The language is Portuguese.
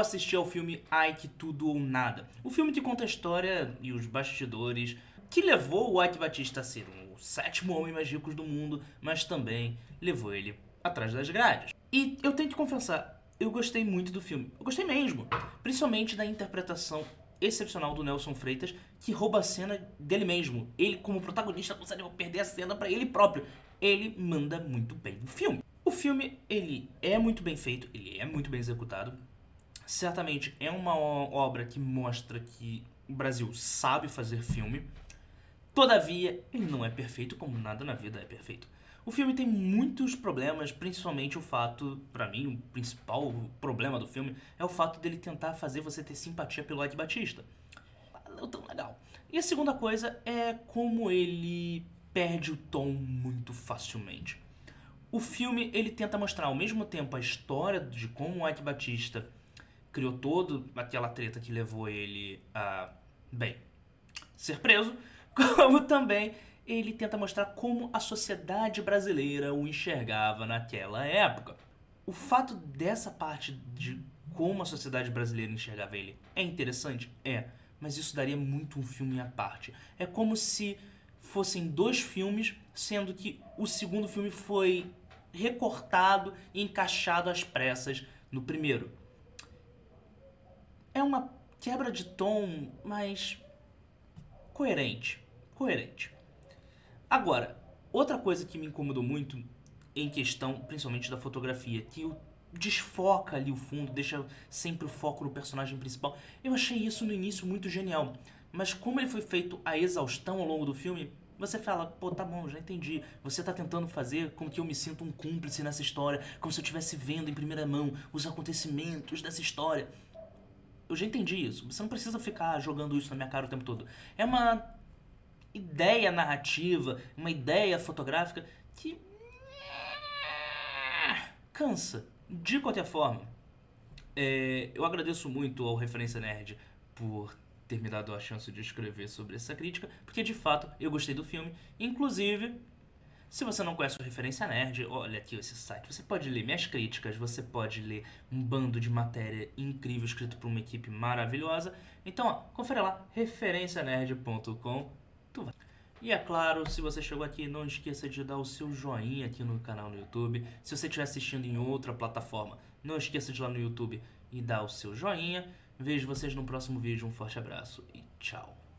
assisti ao filme Ike Tudo ou Nada. O filme que conta a história e os bastidores que levou o Ike Batista a ser o sétimo homem mais rico do mundo, mas também levou ele atrás das grades. E eu tenho que confessar, eu gostei muito do filme. Eu gostei mesmo. Principalmente da interpretação excepcional do Nelson Freitas, que rouba a cena dele mesmo. Ele, como protagonista, consegue perder a cena para ele próprio. Ele manda muito bem no filme. O filme, ele é muito bem feito, ele é muito bem executado. Certamente é uma obra que mostra que o Brasil sabe fazer filme. Todavia, ele não é perfeito, como nada na vida é perfeito. O filme tem muitos problemas, principalmente o fato, para mim, o principal problema do filme é o fato dele tentar fazer você ter simpatia pelo Ed Batista. Tão legal. E a segunda coisa é como ele perde o tom muito facilmente. O filme ele tenta mostrar ao mesmo tempo a história de como o Ike Batista criou toda aquela treta que levou ele a, bem, ser preso, como também ele tenta mostrar como a sociedade brasileira o enxergava naquela época. O fato dessa parte de como a sociedade brasileira enxergava ele é interessante? É, mas isso daria muito um filme à parte. É como se fossem dois filmes, sendo que o segundo filme foi recortado e encaixado às pressas no primeiro. É uma quebra de tom, mas coerente. Coerente. Agora, outra coisa que me incomodou muito em questão, principalmente da fotografia, que o desfoca ali o fundo, deixa sempre o foco no personagem principal. Eu achei isso no início muito genial, mas como ele foi feito a exaustão ao longo do filme, você fala, pô, tá bom, já entendi. Você tá tentando fazer com que eu me sinta um cúmplice nessa história, como se eu estivesse vendo em primeira mão os acontecimentos dessa história. Eu já entendi isso. Você não precisa ficar jogando isso na minha cara o tempo todo. É uma ideia narrativa, uma ideia fotográfica que cansa. De qualquer forma, é, eu agradeço muito ao Referência Nerd por ter me dado a chance de escrever sobre essa crítica, porque de fato eu gostei do filme. Inclusive, se você não conhece o Referência Nerd, olha aqui esse site. Você pode ler minhas críticas, você pode ler um bando de matéria incrível escrito por uma equipe maravilhosa. Então, ó, confere lá, referencianerd.com. E é claro, se você chegou aqui, não esqueça de dar o seu joinha aqui no canal no YouTube. Se você estiver assistindo em outra plataforma, não esqueça de ir lá no YouTube e dar o seu joinha. Vejo vocês no próximo vídeo. Um forte abraço e tchau.